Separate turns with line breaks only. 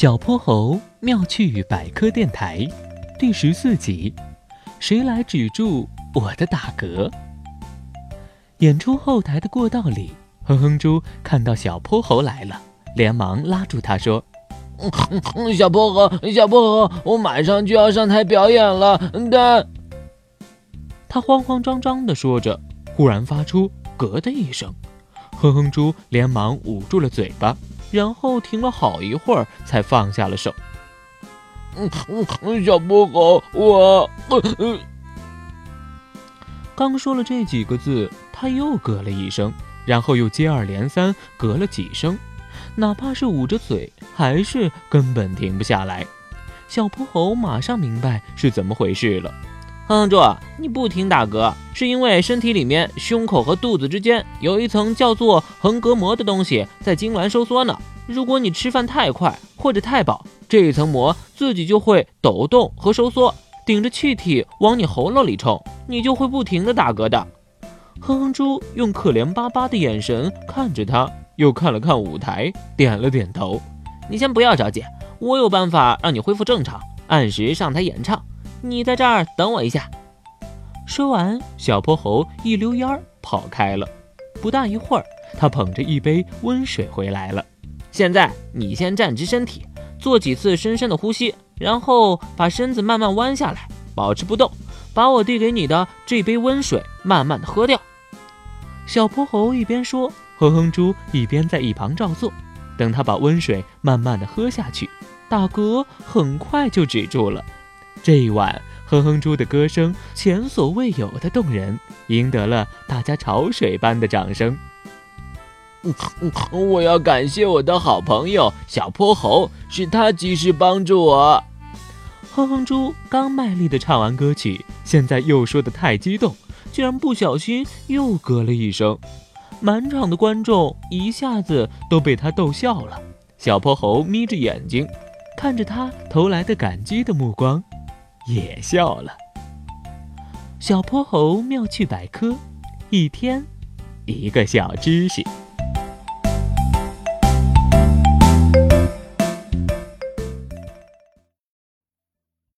小泼猴妙趣百科电台第十四集：谁来止住我的打嗝？演出后台的过道里，哼哼猪看到小泼猴来了，连忙拉住他说：“
小泼猴，小泼猴，我马上就要上台表演了。”但
他慌慌张张地说着，忽然发出“咯”的一声，哼哼猪连忙捂住了嘴巴。然后停了好一会儿，才放下了手。
嗯嗯，小泼猴，我……
刚说了这几个字，他又咯了一声，然后又接二连三咯了几声，哪怕是捂着嘴，还是根本停不下来。小泼猴马上明白是怎么回事了。
哼哼猪，你不停打嗝，是因为身体里面胸口和肚子之间有一层叫做横膈膜的东西在痉挛收缩呢。如果你吃饭太快或者太饱，这一层膜自己就会抖动和收缩，顶着气体往你喉咙里冲，你就会不停的打嗝的。
哼哼猪用可怜巴巴的眼神看着他，又看了看舞台，点了点头。
你先不要着急，我有办法让你恢复正常，按时上台演唱。你在这儿等我一下。
说完，小泼猴一溜烟儿跑开了。不大一会儿，他捧着一杯温水回来了。
现在你先站直身体，做几次深深的呼吸，然后把身子慢慢弯下来，保持不动，把我递给你的这杯温水慢慢的喝掉。
小泼猴一边说，哼哼猪一边在一旁照做。等他把温水慢慢的喝下去，打嗝很快就止住了。这一晚，哼哼猪的歌声前所未有的动人，赢得了大家潮水般的掌声。
我要感谢我的好朋友小泼猴，是他及时帮助我。
哼哼猪刚卖力的唱完歌曲，现在又说的太激动，居然不小心又咯了一声。满场的观众一下子都被他逗笑了。小泼猴眯着眼睛，看着他投来的感激的目光。也笑了。小泼猴妙趣百科，一天一个小知识。